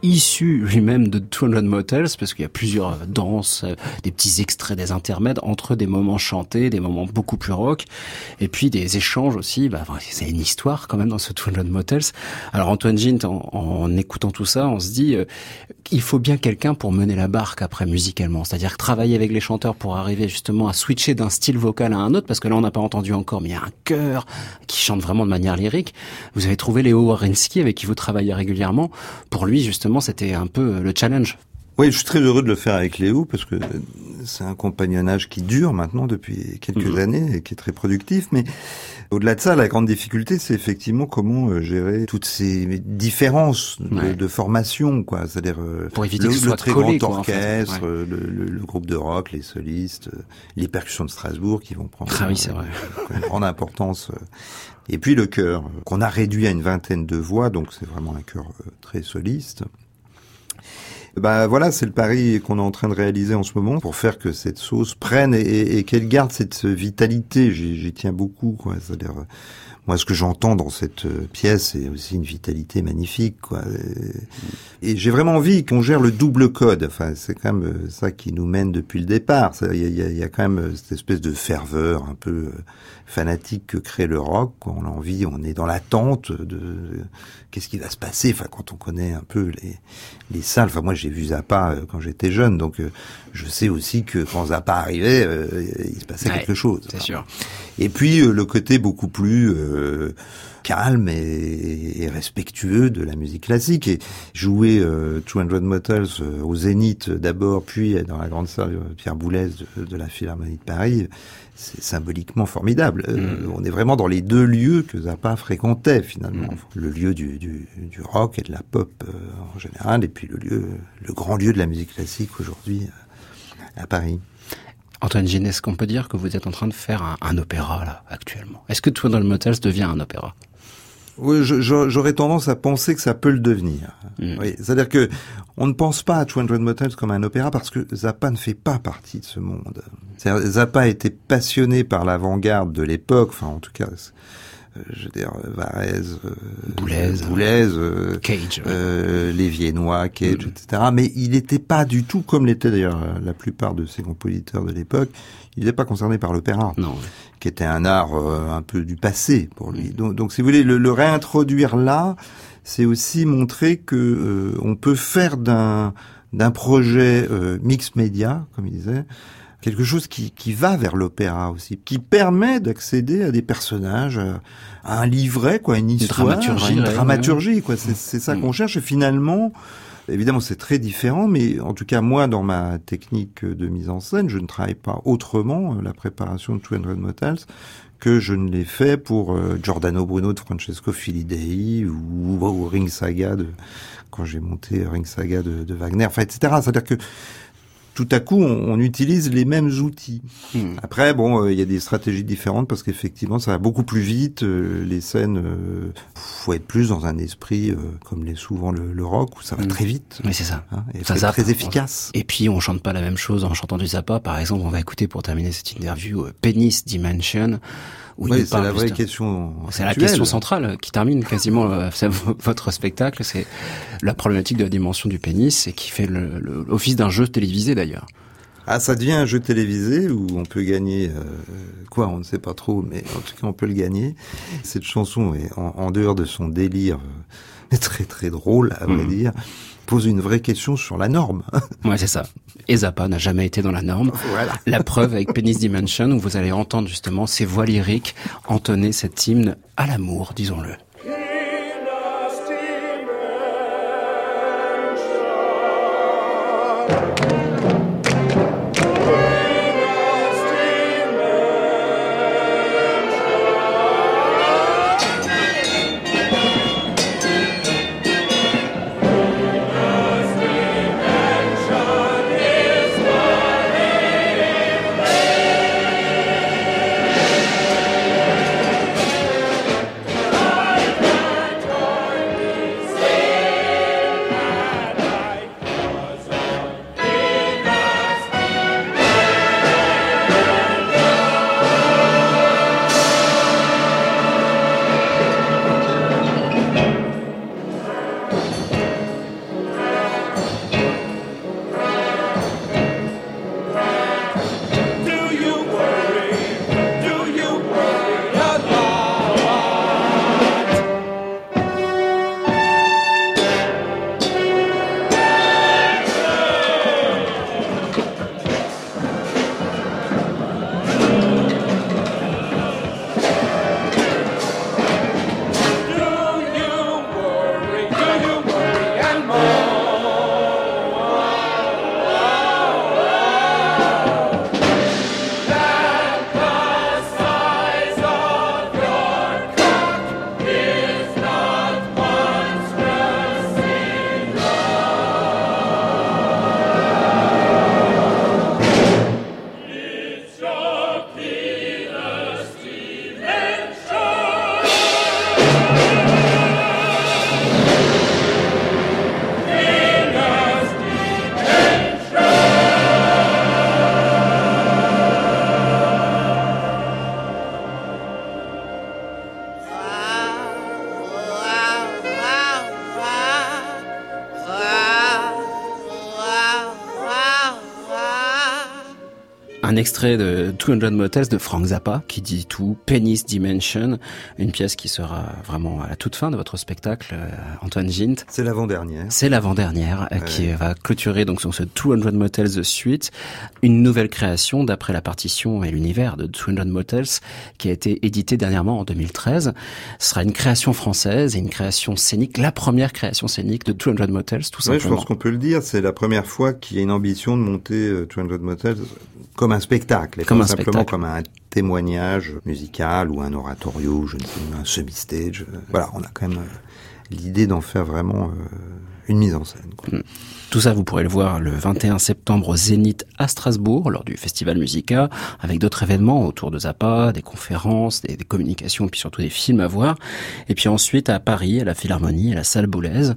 Issu lui-même de 200 Motels, parce qu'il y a plusieurs danses, euh, des petits extraits, des intermèdes entre des moments chantés, des moments beaucoup plus rock, et puis des échanges aussi. Bah, c'est une histoire quand même dans ce 200 Motels. Alors Antoine Gint, en, en écoutant tout ça, on se dit, euh, il faut bien quelqu'un pour mener la barque après musicalement, c'est-à-dire travailler avec les chanteurs pour arriver justement à switcher d'un style vocal à un autre, parce que là on n'a pas entendu encore, mais il y a un chœur qui chante vraiment de manière lyrique. Vous avez trouvé Léo Warensky avec qui vous travaillez régulièrement. Pour lui justement, c'était un peu le challenge. Oui, je suis très heureux de le faire avec Léo parce que c'est un compagnonnage qui dure maintenant depuis quelques Mhm. années et qui est très productif. Mais au-delà de ça, la grande difficulté, c'est effectivement comment euh, gérer toutes ces différences de, Ouais. de formation, quoi. C'est-à-dire euh, Pour éviter le, que ce le soit très collé, grand quoi, en fait. orchestre, Ouais. euh, le, le- le groupe de rock, les solistes, euh, les percussions de Strasbourg qui vont prendre Ah oui, c'est euh, vrai. (laughs) une grande importance. euh. Et puis le chœur, euh, qu'on a réduit à une vingtaine de voix, donc c'est vraiment un chœur euh, très soliste. Bah voilà, c'est le pari qu'on est en train de réaliser en ce moment pour faire que cette sauce prenne et, qu'elle garde cette vitalité. J'y j'y tiens beaucoup, quoi. C'est-à-dire, euh, moi, ce que j'entends dans cette euh, pièce, c'est aussi une vitalité magnifique, quoi. Et, et j'ai vraiment envie qu'on gère le double code. Enfin, c'est quand même euh, ça qui nous mène depuis le départ. Il y a, y y quand même euh, cette espèce de ferveur un peu fanatique que crée le rock. Quoi. On a envie, on est dans l'attente de qu'est-ce qui va se passer? Enfin, quand on connaît un peu les, les salles. Enfin, moi, j'ai vu Zappa quand j'étais jeune, donc je sais aussi que quand Zappa arrivait, il se passait Ouais, quelque chose. C'est sûr. Et puis le côté beaucoup plus euh, calme et, et respectueux de la musique classique. Et jouer euh, 200 Motels euh, au Zénith euh, d'abord, puis dans la grande salle euh, Pierre Boulez de, de la Philharmonie de Paris, c'est symboliquement formidable. Euh, on est vraiment dans les deux lieux que Zappa fréquentait finalement. Le lieu du, du, du rock et de la pop euh, en général, et puis le lieu, le grand lieu de la musique classique aujourd'hui euh, à Paris. Antoine Gines, est-ce qu'on peut dire que vous êtes en train de faire un, un opéra là actuellement? Est-ce que 200 Motels devient un opéra? Oui, j'aurais tendance à penser que ça peut le devenir. Mm. Oui, c'est-à-dire que on ne pense pas à 200 Motels comme un opéra parce que Zappa ne fait pas partie de ce monde. Zappa était passionné par l'avant-garde de l'époque, enfin en tout cas, je veux dire, euh, Varese, euh, Boulez. Boulez, euh, Cage. ouais. euh, les Viennois, Cage, Mm. etc. Mais il n'était pas du tout, comme l'étaient d'ailleurs euh, la plupart de ces compositeurs de l'époque, il n'était pas concerné par l'opéra Non. qui était un art euh, un peu du passé pour lui. Donc, donc si vous voulez, le, le réintroduire là, c'est aussi montrer que euh, on peut faire d'un d'un projet euh, mix média, comme il disait, quelque chose qui, qui va vers l'opéra aussi, qui permet d'accéder à des personnages, à, à un livret, quoi, une histoire, dramaturgie, une dramaturgie, quoi. C'est c'est ça Mm. qu'on cherche. Et finalement, Évidemment, c'est très différent, mais en tout cas, moi, dans ma technique de mise en scène, je ne travaille pas autrement euh, la préparation de 200 Motels que je ne l'ai fait pour euh, Giordano Bruno de Francesco Filidei ou, ou Ring Saga de quand j'ai monté Ring Saga de, de Wagner, enfin, etc. C'est-à-dire que tout à coup, on, on utilise les mêmes outils. Hmm. Après, bon, euh, il y a des stratégies différentes parce qu'effectivement, ça va beaucoup plus vite. euh, les scènes, euh, faut être plus dans un esprit euh, comme l'est souvent le, le rock où ça va Mm. très vite. Oui, c'est ça. hein, et Ça très efficace. Et puis on chante pas la même chose en chantant du Zappa. Par exemple, on va écouter pour terminer cette interview euh, Penis Dimension. Oui, c'est la vraie question. C'est la question centrale qui termine quasiment euh, (laughs) votre spectacle. C'est la problématique de la dimension du pénis et qui fait l'office d'un jeu télévisé d'ailleurs. Ah, ça devient un jeu télévisé où on peut gagner euh, quoi, on ne sait pas trop, mais en tout cas on peut le gagner. Cette chanson est en, en dehors de son délire euh, (laughs) très très drôle, à vrai Mhm. dire, pose une vraie question sur la norme. (laughs) Ouais, c'est ça. Et Zappa n'a jamais été dans la norme. voilà. La preuve avec Penis Dimension où vous allez entendre justement ces voix lyriques entonner cet hymne à l'amour, disons-le. Un extrait de 200 Motels de Frank Zappa qui dit tout, Penis Dimension, une pièce qui sera vraiment à la toute fin de votre spectacle, euh, Antoine Gint. C'est l'avant-dernière. C'est l'avant-dernière euh, qui va clôturer donc sur ce 200 Motels suite, une nouvelle création d'après la partition et l'univers de 200 Motels qui a été édité dernièrement en 2013. Ce sera une création française et une création scénique, la première création scénique de 200 Motels tout simplement. je pense qu'on peut le dire. C'est la première fois qu'il y a une ambition de monter euh, 200 Motels comme un spectacle, et Comme pas un simplement spectacle. comme un témoignage musical ou un oratorio, je ne sais, un semi-stage. Euh, Voilà, on a quand même euh, l'idée d'en faire vraiment euh, une mise en scène. quoi. Tout ça, vous pourrez le voir le 21 septembre au Zénith à Strasbourg, lors du Festival Musica, avec d'autres événements autour de Zappa, des conférences, des, des communications, puis surtout des films à voir. Et puis ensuite à Paris, à la Philharmonie, à la Salle Boulaise,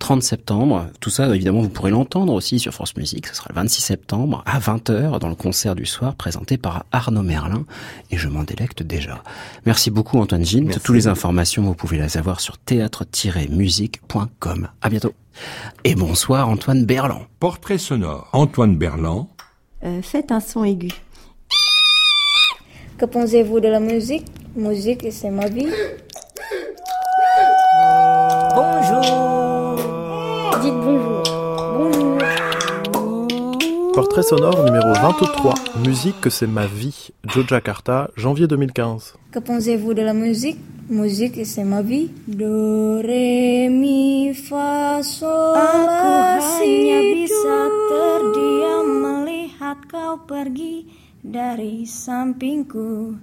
30 septembre. Tout ça, évidemment, vous pourrez l'entendre aussi sur France Musique. Ce sera le 26 septembre à 20h dans le concert du soir présenté par Arnaud Merlin. Et je m'en délecte déjà. Merci beaucoup Antoine Gint. Merci. Toutes les informations, vous pouvez les avoir sur théâtre-musique.com. À bientôt. Et bonsoir Antoine Berland. Portrait sonore. Antoine Berland. Euh, faites un son aigu. Que pensez-vous de la musique? Musique, c'est ma vie. Bonjour. Dites bonjour. Bonjour. Portrait sonore numéro 23. Musique que c'est ma vie. Joe Jakarta, janvier 2015. Que pensez-vous de la musique? Musique, c'est ma vie. Do, re, mi, fa, sol, Aku hanya bisa terdiam melihat kau pergi dari sampingku,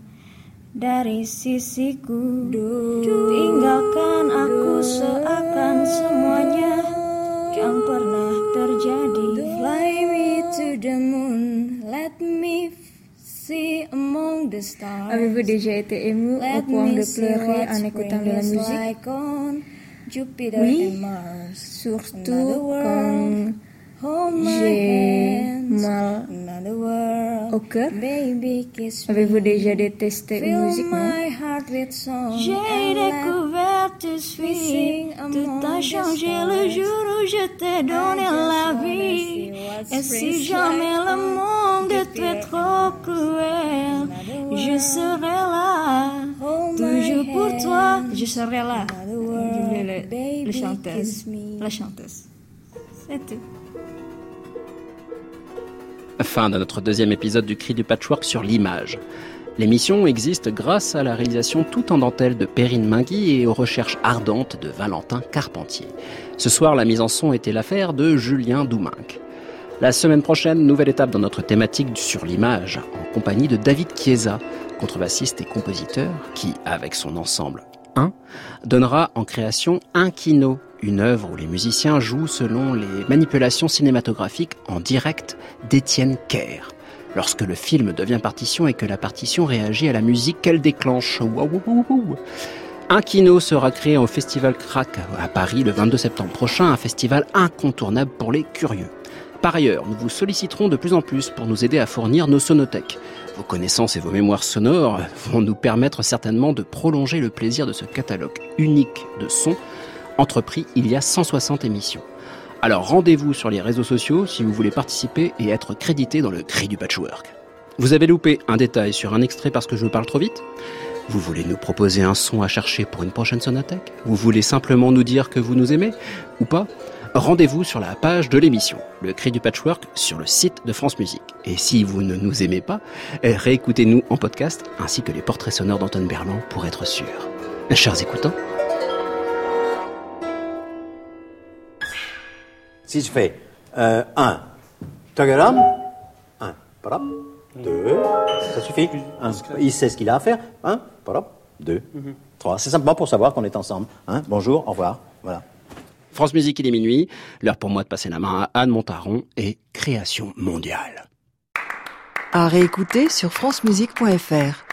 dari sisiku. Tinggalkan aku seakan semuanya yang pernah terjadi. Fly me to the moon, let me see among the stars. Avez-vous déjà été ému au Let point me de pleurer en écoutant de spring la is musique like on Jupiter Oui. and Mars. Surtout quand my j'ai mal Another world, au cœur. baby kiss me. Avez-vous déjà détesté une Fill musique, non my heart with song J'ai découvert tout suite, sing tout a changé le jour où je t'ai donné la vie. Et si jamais le on monde était trop cruel, Another je serai là, toujours pour toi. Je serai là. Je le, chanteuse. La chanteuse. C'est tout. Fin de notre deuxième épisode du Cri du Patchwork sur l'image. L'émission existe grâce à la réalisation tout en dentelle de Perrine Mingui et aux recherches ardentes de Valentin Carpentier. Ce soir, la mise en son était l'affaire de Julien Douminc. La semaine prochaine, nouvelle étape dans notre thématique sur l'image, en compagnie de David Chiesa, contrebassiste et compositeur, qui, avec son ensemble 1, donnera en création un kino, une œuvre où les musiciens jouent selon les manipulations cinématographiques en direct d'Étienne Kerr. Lorsque le film devient partition et que la partition réagit à la musique qu'elle déclenche. Un kino sera créé au Festival Crack à Paris le 22 septembre prochain, un festival incontournable pour les curieux. Par ailleurs, nous vous solliciterons de plus en plus pour nous aider à fournir nos sonothèques. Vos connaissances et vos mémoires sonores vont nous permettre certainement de prolonger le plaisir de ce catalogue unique de sons entrepris il y a 160 émissions. Alors rendez-vous sur les réseaux sociaux si vous voulez participer et être crédité dans le cri du patchwork. Vous avez loupé un détail sur un extrait parce que je parle trop vite? Vous voulez nous proposer un son à chercher pour une prochaine sonothèque Vous voulez simplement nous dire que vous nous aimez Ou pas? Rendez-vous sur la page de l'émission, le cri du patchwork, sur le site de France Musique. Et si vous ne nous aimez pas, eh, réécoutez-nous en podcast, ainsi que les portraits sonores d'Antoine Berland pour être sûr. Chers écoutants, Si je fais 1, tagaram, 1, parap, 2, ça suffit. Un, il sait ce qu'il a à faire. 1, parap, 2, 3. C'est simplement pour savoir qu'on est ensemble. Hein. Bonjour, au revoir. Voilà. France Musique, il est minuit. L'heure pour moi de passer la main à Anne Montaron et Création mondiale. À réécouter sur francemusique.fr.